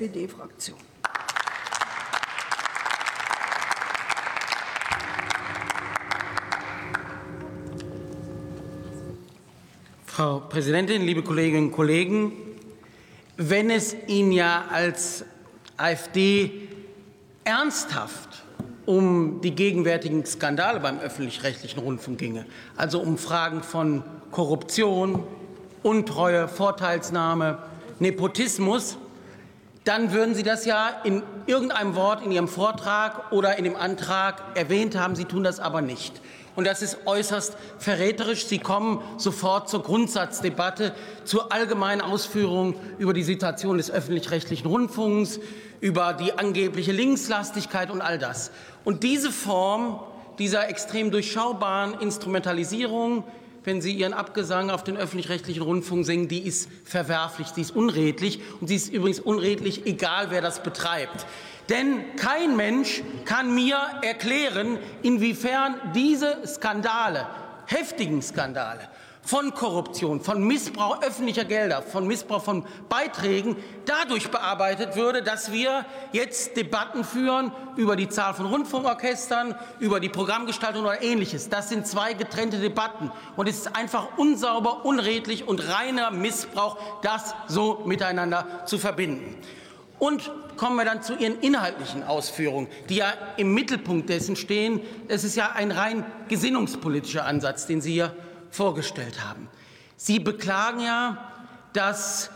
SPD-Fraktion. Frau Präsidentin, liebe Kolleginnen und Kollegen! Wenn es Ihnen ja als AfD ernsthaft um die gegenwärtigen Skandale beim öffentlich-rechtlichen Rundfunk ginge, also um Fragen von Korruption, Untreue, Vorteilsnahme, Nepotismus, dann würden Sie das ja in irgendeinem Wort in Ihrem Vortrag oder in dem Antrag erwähnt haben. Sie tun das aber nicht. Und das ist äußerst verräterisch. Sie kommen sofort zur Grundsatzdebatte, zur allgemeinen Ausführung über die Situation des öffentlich-rechtlichen Rundfunks, über die angebliche Linkslastigkeit und all das. Und diese Form dieser extrem durchschaubaren Instrumentalisierung wenn Sie Ihren Abgesang auf den öffentlich-rechtlichen Rundfunk singen, die ist verwerflich, sie ist unredlich und sie ist übrigens unredlich, egal wer das betreibt. Denn kein Mensch kann mir erklären, inwiefern diese Skandale, heftigen Skandale, von Korruption, von Missbrauch öffentlicher Gelder, von Missbrauch von Beiträgen dadurch bearbeitet würde, dass wir jetzt Debatten führen über die Zahl von Rundfunkorchestern, über die Programmgestaltung oder ähnliches. Das sind zwei getrennte Debatten. Und es ist einfach unsauber, unredlich und reiner Missbrauch, das so miteinander zu verbinden. Und kommen wir dann zu Ihren inhaltlichen Ausführungen, die ja im Mittelpunkt dessen stehen. Es ist ja ein rein gesinnungspolitischer Ansatz, den Sie hier vorgestellt haben. Sie beklagen ja, dass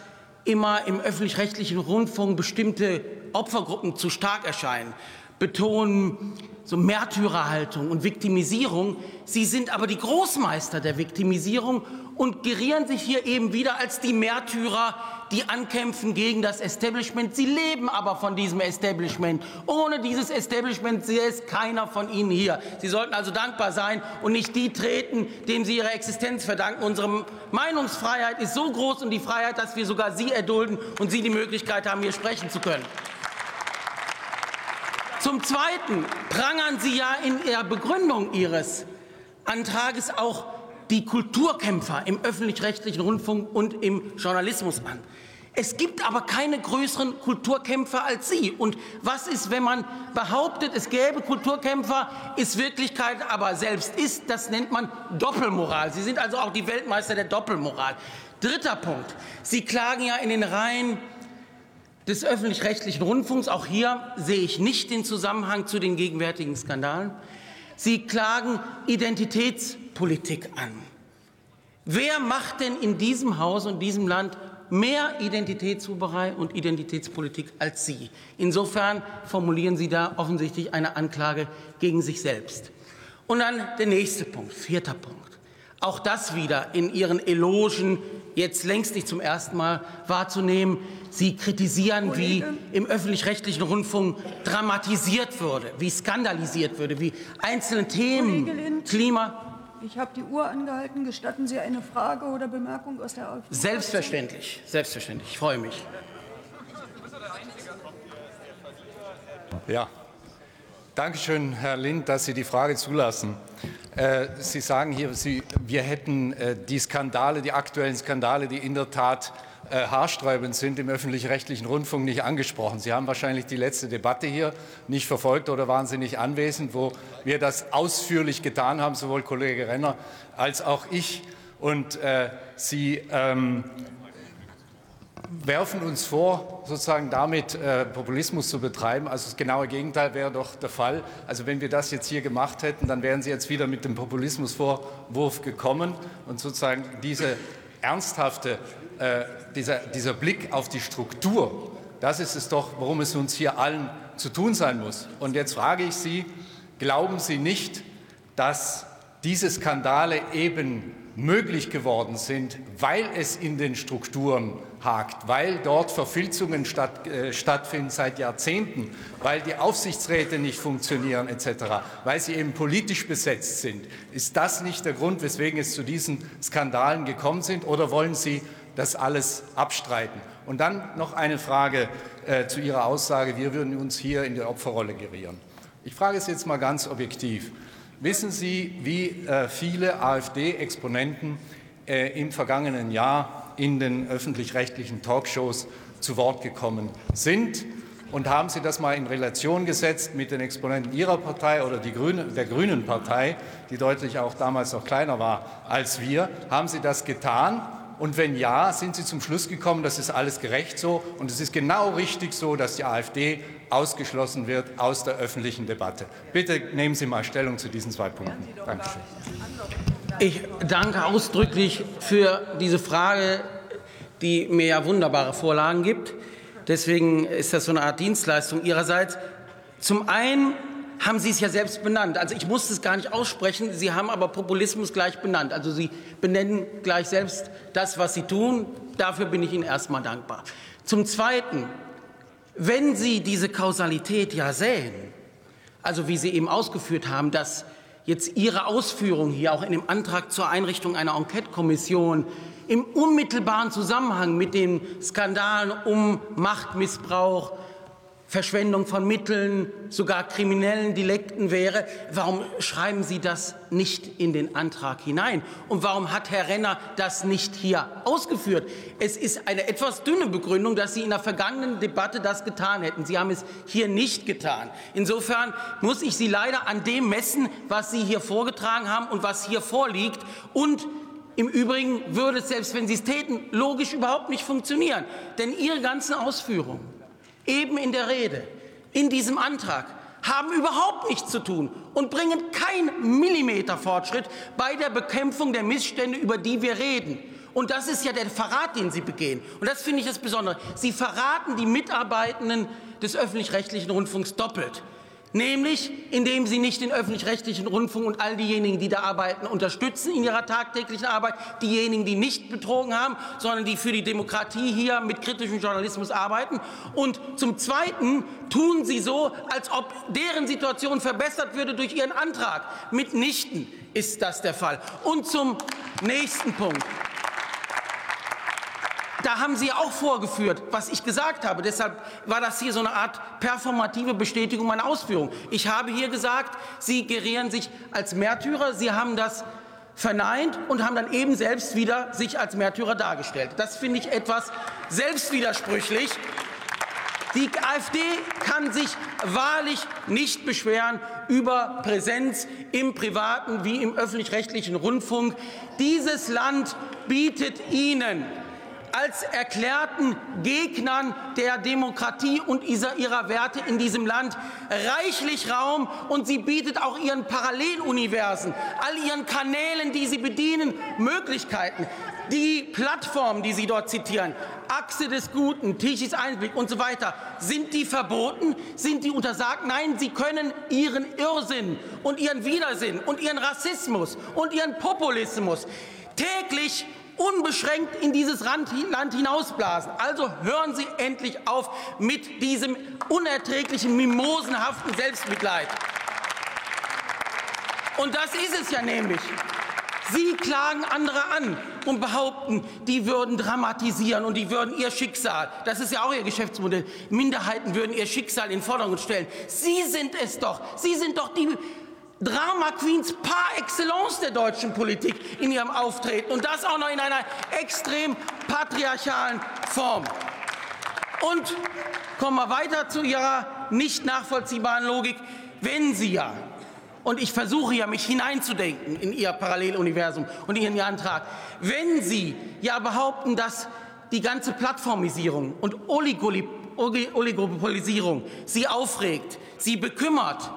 immer im öffentlich-rechtlichen Rundfunk bestimmte Opfergruppen zu stark erscheinen, betonen so Märtyrerhaltung und Viktimisierung. Sie sind aber die Großmeister der Viktimisierung und gerieren sich hier eben wieder als die Märtyrer, die ankämpfen gegen das Establishment. Sie leben aber von diesem Establishment. Ohne dieses Establishment sähe es keiner von Ihnen hier. Sie sollten also dankbar sein und nicht die treten, denen Sie Ihre Existenz verdanken. Unsere Meinungsfreiheit ist so groß und die Freiheit, dass wir sogar Sie erdulden und Sie die Möglichkeit haben, hier sprechen zu können. Zum Zweiten prangern Sie ja in der Begründung Ihres Antrages auch die Kulturkämpfer im öffentlich-rechtlichen Rundfunk und im Journalismus an. Es gibt aber keine größeren Kulturkämpfer als Sie. Und was ist, wenn man behauptet, es gäbe Kulturkämpfer, ist Wirklichkeit aber selbst ist, das nennt man Doppelmoral. Sie sind also auch die Weltmeister der Doppelmoral. Dritter Punkt. Sie klagen ja in den Reihen des öffentlich-rechtlichen Rundfunks, auch hier sehe ich nicht den Zusammenhang zu den gegenwärtigen Skandalen. Sie klagen Identitätspolitik an. Wer macht denn in diesem Haus und diesem Land mehr Identitätshuberei und Identitätspolitik als Sie? Insofern formulieren Sie da offensichtlich eine Anklage gegen sich selbst. Und dann der nächste Punkt, vierter Punkt. Auch das wieder in Ihren Elogen jetzt längst nicht zum ersten Mal wahrzunehmen. Sie kritisieren, wie im öffentlich-rechtlichen Rundfunk dramatisiert würde, wie skandalisiert würde, wie einzelne Themen, Klima. Ich habe die Uhr angehalten. Gestatten Sie eine Frage oder Bemerkung aus der Aufmerksamkeit? Selbstverständlich, selbstverständlich. Ich freue mich. Ja, danke schön, Herr Lind, dass Sie die Frage zulassen. Äh, Sie sagen hier, Sie, wir hätten äh, die Skandale, die aktuellen Skandale, die in der Tat äh, haarsträubend sind, im öffentlich-rechtlichen Rundfunk nicht angesprochen. Sie haben wahrscheinlich die letzte Debatte hier nicht verfolgt oder waren Sie nicht anwesend, wo wir das ausführlich getan haben, sowohl Kollege Renner als auch ich. Und äh, Sie ähm, werfen uns vor, sozusagen damit äh, Populismus zu betreiben. Also das genaue Gegenteil wäre doch der Fall. Also wenn wir das jetzt hier gemacht hätten, dann wären Sie jetzt wieder mit dem Populismusvorwurf gekommen und sozusagen diese ernsthafte, äh, dieser, dieser Blick auf die Struktur, das ist es doch, worum es uns hier allen zu tun sein muss. Und jetzt frage ich Sie, glauben Sie nicht, dass diese Skandale eben möglich geworden sind, weil es in den Strukturen hakt, weil dort Verfilzungen statt, äh, stattfinden seit Jahrzehnten, weil die Aufsichtsräte nicht funktionieren etc., weil sie eben politisch besetzt sind. Ist das nicht der Grund, weswegen es zu diesen Skandalen gekommen sind oder wollen Sie das alles abstreiten? Und dann noch eine Frage äh, zu Ihrer Aussage, wir würden uns hier in die Opferrolle gerieren. Ich frage es jetzt mal ganz objektiv. Wissen Sie, wie äh, viele AfD-Exponenten äh, im vergangenen Jahr in den öffentlich-rechtlichen Talkshows zu Wort gekommen sind. Und haben Sie das mal in Relation gesetzt mit den Exponenten Ihrer Partei oder Grüne, der Grünen Partei, die deutlich auch damals noch kleiner war als wir? Haben Sie das getan? Und wenn ja, sind Sie zum Schluss gekommen, das ist alles gerecht so und es ist genau richtig so, dass die AfD ausgeschlossen wird aus der öffentlichen Debatte. Bitte nehmen Sie mal Stellung zu diesen zwei Punkten. Dankeschön. Ich danke ausdrücklich für diese Frage, die mir ja wunderbare Vorlagen gibt. Deswegen ist das so eine Art Dienstleistung Ihrerseits. Zum einen haben Sie es ja selbst benannt. Also ich musste es gar nicht aussprechen. Sie haben aber Populismus gleich benannt. Also Sie benennen gleich selbst das, was Sie tun. Dafür bin ich Ihnen erstmal dankbar. Zum Zweiten, wenn Sie diese Kausalität ja sehen, also wie Sie eben ausgeführt haben, dass jetzt Ihre Ausführung hier auch in dem Antrag zur Einrichtung einer Enquete-Kommission im unmittelbaren Zusammenhang mit den Skandalen um Machtmissbrauch, Verschwendung von Mitteln, sogar kriminellen Delikten wäre. Warum schreiben Sie das nicht in den Antrag hinein? Und warum hat Herr Renner das nicht hier ausgeführt? Es ist eine etwas dünne Begründung, dass Sie in der vergangenen Debatte das getan hätten. Sie haben es hier nicht getan. Insofern muss ich Sie leider an dem messen, was Sie hier vorgetragen haben und was hier vorliegt. Und im Übrigen würde es, selbst wenn Sie es täten, logisch überhaupt nicht funktionieren. Denn Ihre ganzen Ausführungen eben in der Rede, in diesem Antrag, haben überhaupt nichts zu tun und bringen keinen Millimeter Fortschritt bei der Bekämpfung der Missstände, über die wir reden. Und das ist ja der Verrat, den Sie begehen. Und das finde ich das Besondere. Sie verraten die Mitarbeitenden des öffentlich-rechtlichen Rundfunks doppelt nämlich indem sie nicht den öffentlich-rechtlichen Rundfunk und all diejenigen, die da arbeiten, unterstützen in ihrer tagtäglichen Arbeit, diejenigen, die nicht betrogen haben, sondern die für die Demokratie hier mit kritischem Journalismus arbeiten. Und zum Zweiten tun sie so, als ob deren Situation verbessert würde durch ihren Antrag. Mitnichten ist das der Fall. Und zum nächsten Punkt. Da haben Sie auch vorgeführt, was ich gesagt habe. Deshalb war das hier so eine Art performative Bestätigung meiner Ausführungen. Ich habe hier gesagt, Sie gerieren sich als Märtyrer. Sie haben das verneint und haben dann eben selbst wieder sich als Märtyrer dargestellt. Das finde ich etwas selbstwidersprüchlich. Die AfD kann sich wahrlich nicht beschweren über Präsenz im privaten wie im öffentlich-rechtlichen Rundfunk. Dieses Land bietet Ihnen als erklärten Gegnern der Demokratie und ihrer Werte in diesem Land reichlich Raum und sie bietet auch ihren Paralleluniversen, all ihren Kanälen, die sie bedienen, Möglichkeiten. Die Plattformen, die Sie dort zitieren, Achse des Guten, Tichys Einblick und so weiter, sind die verboten? Sind die untersagt? Nein, sie können ihren Irrsinn und ihren Widersinn und ihren Rassismus und ihren Populismus täglich unbeschränkt in dieses Land hinausblasen. Also hören Sie endlich auf mit diesem unerträglichen, mimosenhaften Selbstmitleid. Und das ist es ja nämlich. Sie klagen andere an und behaupten, die würden dramatisieren und die würden ihr Schicksal, das ist ja auch ihr Geschäftsmodell, Minderheiten würden ihr Schicksal in den Vordergrund stellen. Sie sind es doch. Sie sind doch die Drama Queens par excellence der deutschen Politik in ihrem Auftreten und das auch noch in einer extrem patriarchalen Form. Und kommen wir weiter zu Ihrer nicht nachvollziehbaren Logik. Wenn Sie ja, und ich versuche ja, mich hineinzudenken in Ihr Paralleluniversum und in Ihren Antrag, wenn Sie ja behaupten, dass die ganze Plattformisierung und Oligopolisierung Sie aufregt, Sie bekümmert,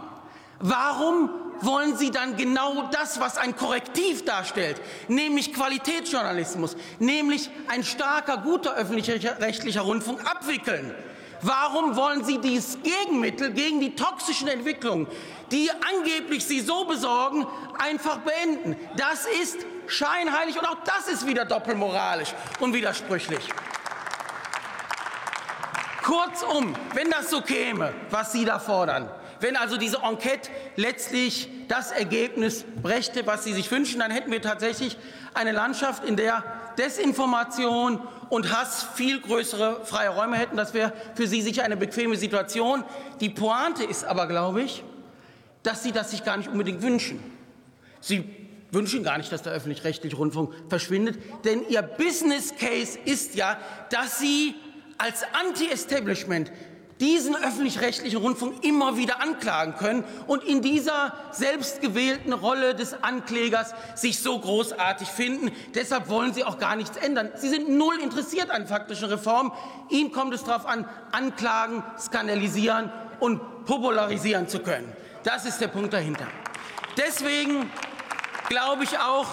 warum wollen Sie dann genau das, was ein Korrektiv darstellt, nämlich Qualitätsjournalismus, nämlich ein starker, guter öffentlich-rechtlicher Rundfunk abwickeln? Warum wollen Sie dieses Gegenmittel gegen die toxischen Entwicklungen, die angeblich Sie so besorgen, einfach beenden? Das ist scheinheilig und auch das ist wieder doppelmoralisch und widersprüchlich. Kurzum, wenn das so käme, was Sie da fordern, wenn also diese Enquete letztlich das Ergebnis brächte, was Sie sich wünschen, dann hätten wir tatsächlich eine Landschaft, in der Desinformation und Hass viel größere freie Räume hätten. Das wäre für Sie sicher eine bequeme Situation. Die Pointe ist aber, glaube ich, dass Sie das sich gar nicht unbedingt wünschen. Sie wünschen gar nicht, dass der öffentlich-rechtliche Rundfunk verschwindet, denn Ihr Business Case ist ja, dass Sie als Anti-Establishment diesen öffentlich-rechtlichen Rundfunk immer wieder anklagen können und in dieser selbstgewählten Rolle des Anklägers sich so großartig finden. Deshalb wollen Sie auch gar nichts ändern. Sie sind null interessiert an faktischen Reformen. Ihnen kommt es darauf an, anklagen, skandalisieren und popularisieren zu können. Das ist der Punkt dahinter. Deswegen glaube ich auch,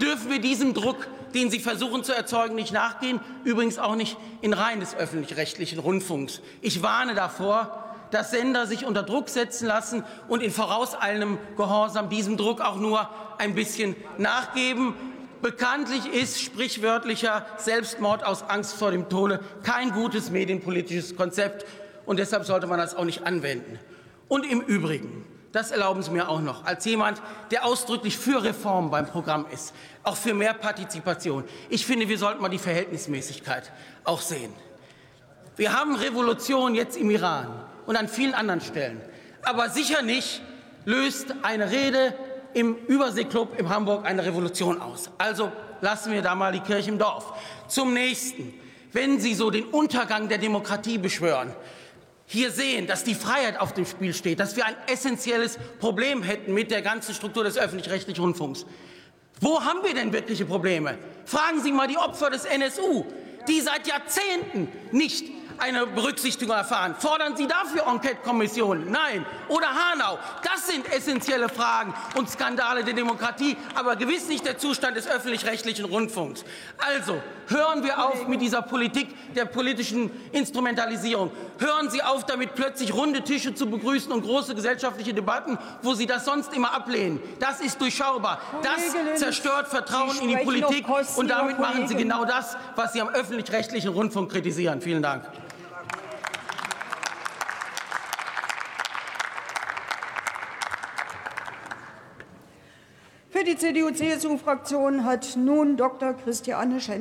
dürfen wir diesem Druck den Sie versuchen zu erzeugen, nicht nachgehen, übrigens auch nicht in Reihen des öffentlich-rechtlichen Rundfunks. Ich warne davor, dass Sender sich unter Druck setzen lassen und in vorauseilendem Gehorsam diesem Druck auch nur ein bisschen nachgeben. Bekanntlich ist sprichwörtlicher Selbstmord aus Angst vor dem Tode kein gutes medienpolitisches Konzept, und deshalb sollte man das auch nicht anwenden. Und im Übrigen, das erlauben Sie mir auch noch, als jemand, der ausdrücklich für Reformen beim Programm ist, auch für mehr Partizipation. Ich finde, wir sollten mal die Verhältnismäßigkeit auch sehen. Wir haben Revolution jetzt im Iran und an vielen anderen Stellen. Aber sicher nicht löst eine Rede im Überseeklub in Hamburg eine Revolution aus. Also lassen wir da mal die Kirche im Dorf. Zum nächsten. Wenn Sie so den Untergang der Demokratie beschwören, hier sehen, dass die Freiheit auf dem Spiel steht, dass wir ein essentielles Problem hätten mit der ganzen Struktur des öffentlich-rechtlichen Rundfunks. Wo haben wir denn wirkliche Probleme? Fragen Sie mal die Opfer des NSU, die seit Jahrzehnten nicht eine Berücksichtigung erfahren. Fordern Sie dafür Enquete-Kommissionen? Nein. Oder Hanau? Das sind essentielle Fragen und Skandale der Demokratie, aber gewiss nicht der Zustand des öffentlich-rechtlichen Rundfunks. Also hören wir auf mit dieser Politik der politischen Instrumentalisierung. Hören Sie auf, damit plötzlich runde Tische zu begrüßen und große gesellschaftliche Debatten, wo Sie das sonst immer ablehnen. Das ist durchschaubar. Das zerstört Vertrauen in die Politik und damit machen Sie genau das, was Sie am öffentlich-rechtlichen Rundfunk kritisieren. Vielen Dank. Die CDU-CSU-Fraktion hat nun Dr. Christiane Schender